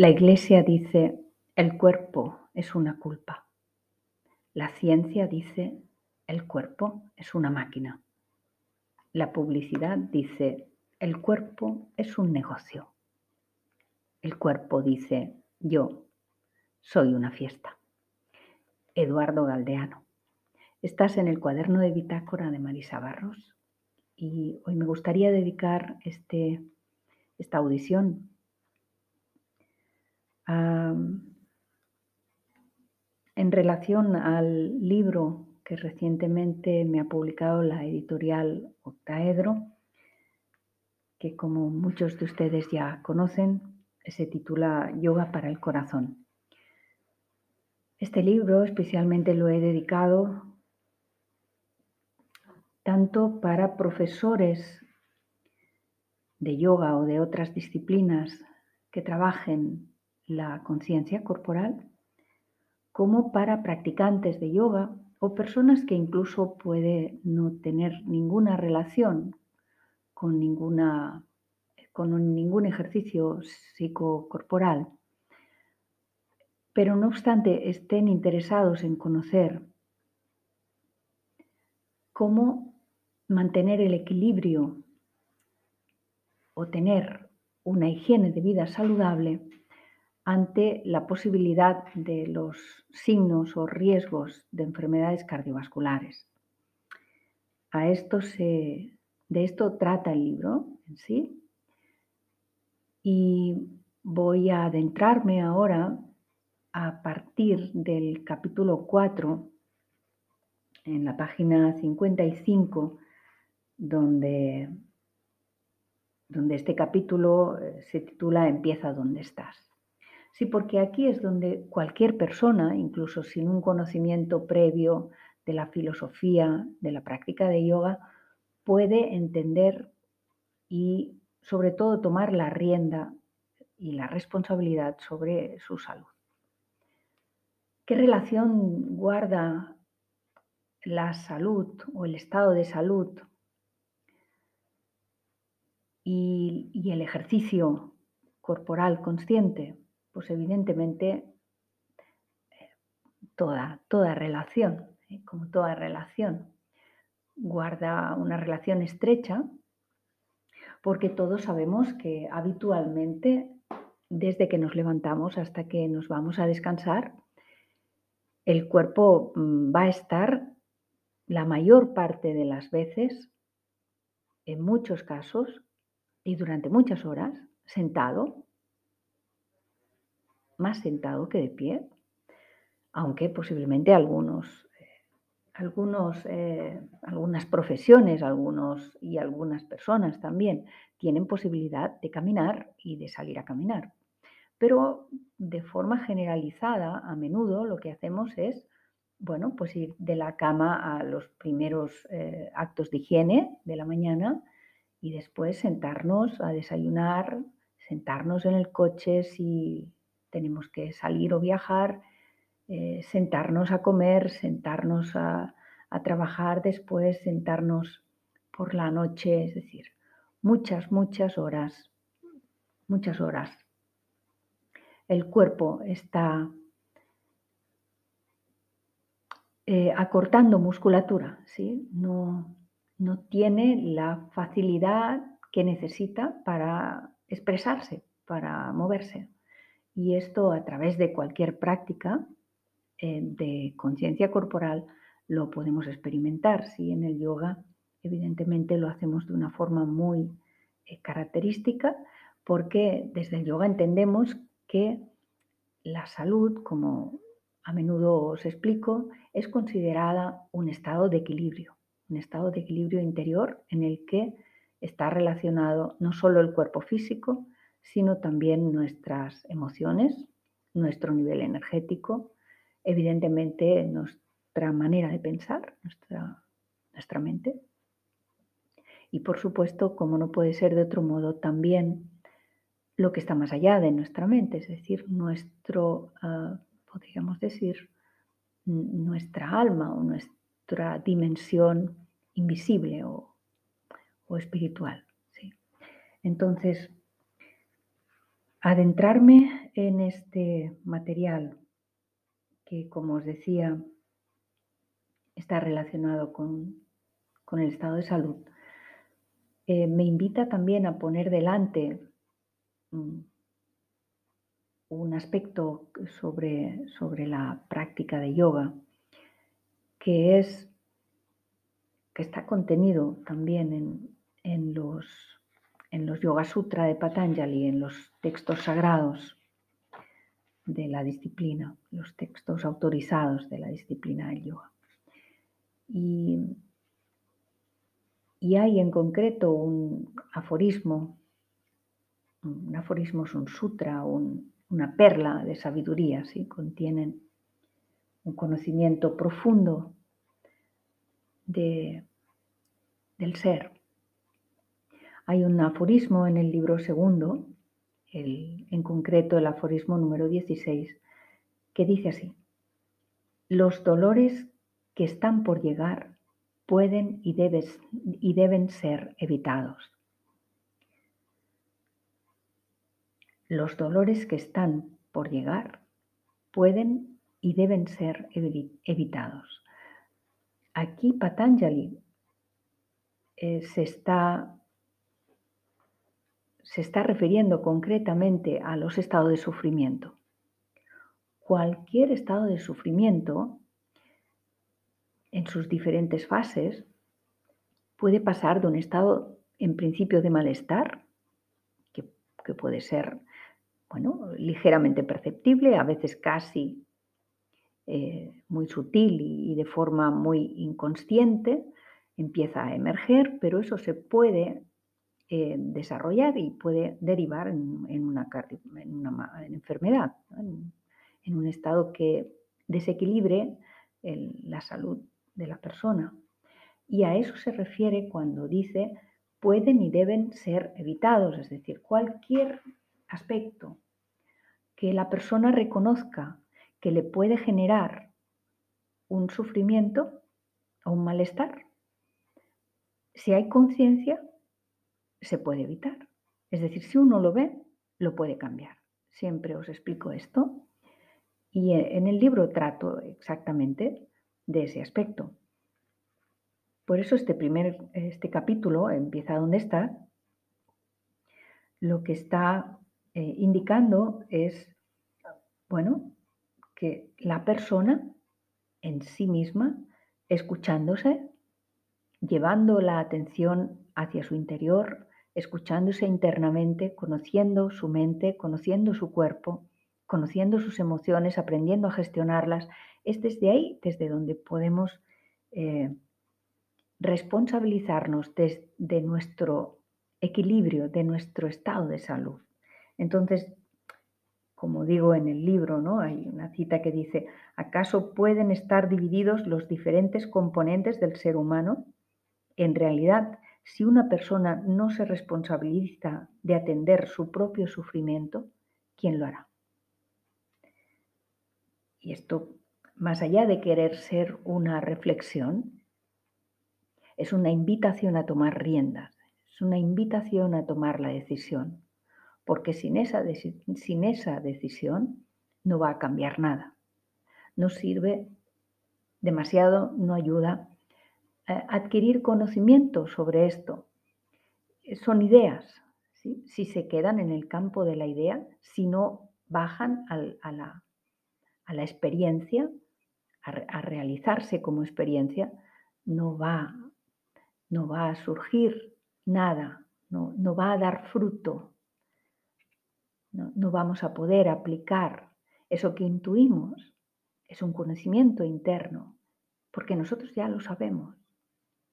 La iglesia dice, el cuerpo es una culpa. La ciencia dice, el cuerpo es una máquina. La publicidad dice, el cuerpo es un negocio. El cuerpo dice, yo soy una fiesta. Eduardo Galdeano. Estás en el cuaderno de bitácora de Marisa Barros y hoy me gustaría dedicar este, esta audición en relación al libro que recientemente me ha publicado la editorial Octaedro, que como muchos de ustedes ya conocen, se titula Yoga para el Corazón. Este libro especialmente lo he dedicado tanto para profesores de yoga o de otras disciplinas que trabajen la conciencia corporal, como para practicantes de yoga o personas que incluso puede no tener ninguna relación con, ninguna, con ningún ejercicio psicocorporal, pero no obstante estén interesados en conocer cómo mantener el equilibrio o tener una higiene de vida saludable ante la posibilidad de los signos o riesgos de enfermedades cardiovasculares. A esto se, de esto trata el libro en sí. Y voy a adentrarme ahora a partir del capítulo 4, en la página 55, donde, donde este capítulo eh, se titula Empieza donde estás. Sí, porque aquí es donde cualquier persona, incluso sin un conocimiento previo de la filosofía, de la práctica de yoga, puede entender y sobre todo tomar la rienda y la responsabilidad sobre su salud. ¿Qué relación guarda la salud o el estado de salud y, y el ejercicio corporal consciente? Pues evidentemente eh, toda, toda relación, ¿eh? como toda relación, guarda una relación estrecha porque todos sabemos que habitualmente, desde que nos levantamos hasta que nos vamos a descansar, el cuerpo mm, va a estar la mayor parte de las veces, en muchos casos y durante muchas horas, sentado más sentado que de pie, aunque posiblemente algunos, eh, algunos, eh, algunas profesiones algunos, y algunas personas también tienen posibilidad de caminar y de salir a caminar. Pero de forma generalizada, a menudo lo que hacemos es, bueno, pues ir de la cama a los primeros eh, actos de higiene de la mañana y después sentarnos a desayunar, sentarnos en el coche si tenemos que salir o viajar, eh, sentarnos a comer, sentarnos a, a trabajar después, sentarnos por la noche, es decir, muchas, muchas horas, muchas horas. El cuerpo está eh, acortando musculatura, ¿sí? no, no tiene la facilidad que necesita para expresarse, para moverse. Y esto a través de cualquier práctica eh, de conciencia corporal lo podemos experimentar. Si en el yoga evidentemente lo hacemos de una forma muy eh, característica porque desde el yoga entendemos que la salud, como a menudo os explico, es considerada un estado de equilibrio, un estado de equilibrio interior en el que está relacionado no solo el cuerpo físico, sino también nuestras emociones, nuestro nivel energético, evidentemente nuestra manera de pensar, nuestra, nuestra mente. Y por supuesto, como no puede ser de otro modo, también lo que está más allá de nuestra mente, es decir, nuestro, ah, podríamos decir, nuestra alma o nuestra dimensión invisible o, o espiritual. ¿sí? Entonces, adentrarme en este material que, como os decía, está relacionado con, el estado de salud, eh, me invita también a poner delante mm, un aspecto sobre, sobre la práctica de yoga, que es que está contenido también en, los, en los Yoga Sutra de Patanjali, en los textos sagrados de la disciplina, los textos autorizados de la disciplina del yoga. Y, hay en concreto un aforismo, un aforismo es un sutra, una perla de sabiduría, ¿sí? contienen un conocimiento profundo de, del ser. Hay un aforismo en el libro segundo, en concreto el aforismo número 16, que dice así, los dolores que están por llegar pueden y, y deben ser evitados. Los dolores que están por llegar pueden y deben ser evitados. Aquí Patanjali eh, se, está, se está refiriendo concretamente a los estados de sufrimiento. Cualquier estado de sufrimiento, en sus diferentes fases, puede pasar de un estado en principio de malestar, que, puede ser bueno, ligeramente perceptible, a veces casi eh, muy sutil y, de forma muy inconsciente, empieza a emerger, pero eso se puede eh, desarrollar y puede derivar en, una, enfermedad, en, un estado que desequilibre la salud de la persona. Y a eso se refiere cuando dice pueden y deben ser evitados, es decir, cualquier aspecto que la persona reconozca que le puede generar un sufrimiento o un malestar, si hay conciencia, se puede evitar. Es decir, si uno lo ve, lo puede cambiar. Siempre os explico esto. Y eh, en el libro trato exactamente de ese aspecto. Por eso este primer este capítulo empieza donde está. Lo que está eh, indicando es, bueno, que la persona en sí misma, escuchándose, llevando la atención hacia su interior, escuchándose internamente, conociendo su mente, conociendo su cuerpo, conociendo sus emociones, aprendiendo a gestionarlas, es desde ahí desde donde podemos eh, responsabilizarnos de nuestro equilibrio, de nuestro estado de salud. Entonces, como digo en el libro, ¿no? Hay una cita que dice, ¿acaso pueden estar divididos los diferentes componentes del ser humano? En realidad, si una persona no se responsabiliza de atender su propio sufrimiento, ¿quién lo hará? Y esto, más allá de querer ser una reflexión, es una invitación a tomar riendas, es una invitación a tomar la decisión, porque sin esa, sin esa decisión no va a cambiar nada. No sirve demasiado, no ayuda adquirir conocimiento sobre esto. Son ideas, si se quedan en el campo de la idea, si no bajan a, la, experiencia, a, realizarse como experiencia, no va, no va a surgir nada, no, no va a dar fruto, no, no vamos a poder aplicar eso que intuimos, es un conocimiento interno, porque nosotros ya lo sabemos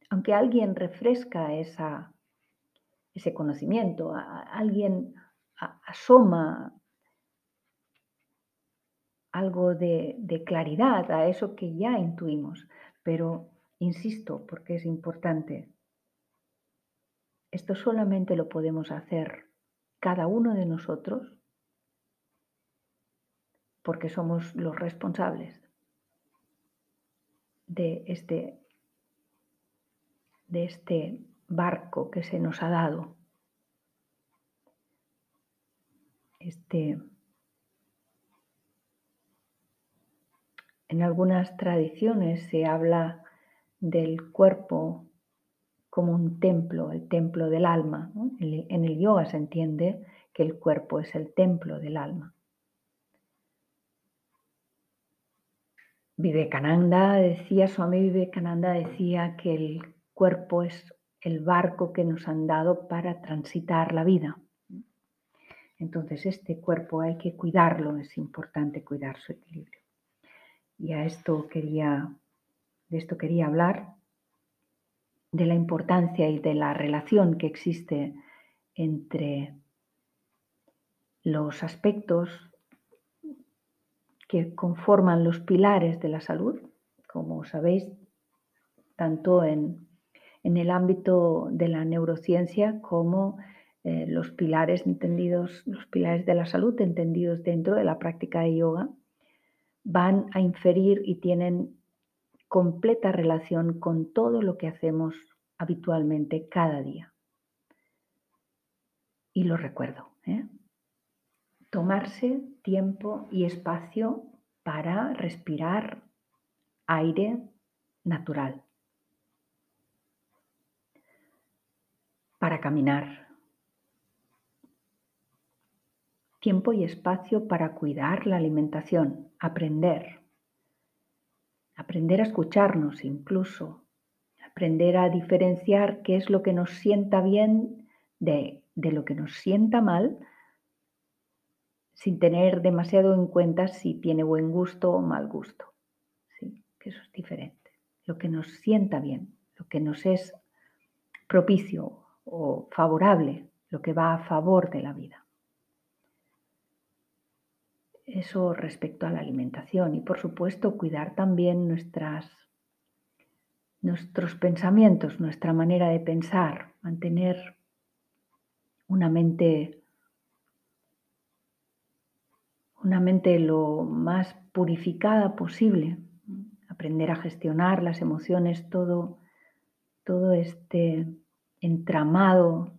aunque alguien refresca ese conocimiento, alguien asoma algo de, de, claridad a eso que ya intuimos. Pero, insisto, porque es importante, esto solamente lo podemos hacer cada uno de nosotros porque somos los responsables de este de este barco que se nos ha dado. Este, en algunas tradiciones se habla del cuerpo como un templo, el templo del alma. En el yoga se entiende que el cuerpo es el templo del alma. Vivekananda decía, Swami Vivekananda decía que el cuerpo es el barco que nos han dado para transitar la vida. Entonces este cuerpo hay que cuidarlo, es importante cuidar su equilibrio. Y a esto quería, de esto quería hablar, de la importancia y de la relación que existe entre los aspectos que conforman los pilares de la salud, como sabéis, tanto en, el ámbito de la neurociencia como eh, los pilares entendidos, los pilares de la salud entendidos dentro de la práctica de yoga, van a inferir y tienen completa relación con todo lo que hacemos habitualmente cada día. Y lo recuerdo. ¿eh? Tomarse tiempo y espacio para respirar aire natural. Para caminar. Tiempo y espacio para cuidar la alimentación, aprender. Aprender a escucharnos incluso. Aprender a diferenciar qué es lo que nos sienta bien de, lo que nos sienta mal sin tener demasiado en cuenta si tiene buen gusto o mal gusto. Que eso es diferente. Lo que nos sienta bien, lo que nos es propicio o favorable, lo que va a favor de la vida. Eso respecto a la alimentación y por supuesto cuidar también nuestras, nuestros pensamientos, nuestra manera de pensar, mantener una mente una mente lo más purificada posible, aprender a gestionar las emociones, todo, todo este entramado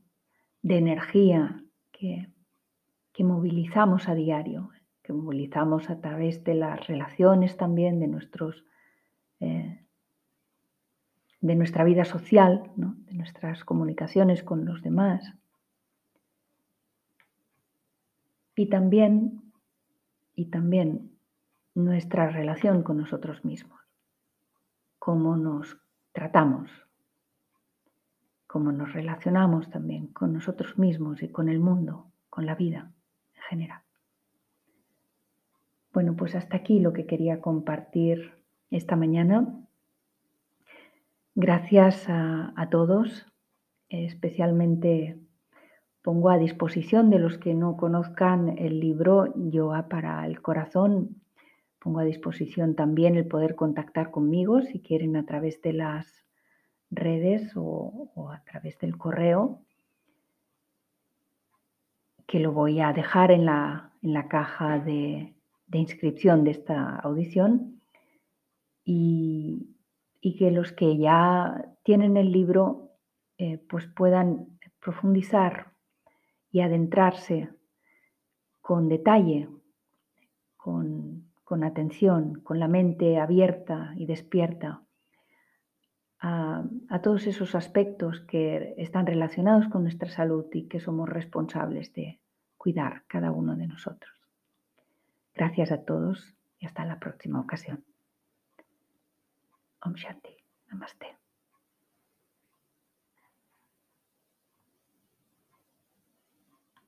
de energía que, que movilizamos a diario, que movilizamos a través de las relaciones también, de, nuestros, eh, de nuestra vida social, de nuestras comunicaciones con los demás. Y también y también nuestra relación con nosotros mismos, cómo nos tratamos, cómo nos relacionamos también con nosotros mismos y con el mundo, con la vida en general. Bueno, pues hasta aquí lo que quería compartir esta mañana. Gracias a, todos, especialmente Pongo a disposición de los que no conozcan el libro Yoga para el Corazón. Pongo a disposición también el poder contactar conmigo si quieren a través de las redes o, a través del correo, que lo voy a dejar en la, caja de, inscripción de esta audición y, que los que ya tienen el libro eh, pues puedan profundizar y adentrarse con detalle, con, atención, con la mente abierta y despierta a, todos esos aspectos que están relacionados con nuestra salud y que somos responsables de cuidar cada uno de nosotros. Gracias a todos y hasta la próxima ocasión. Om Shanti. Namaste.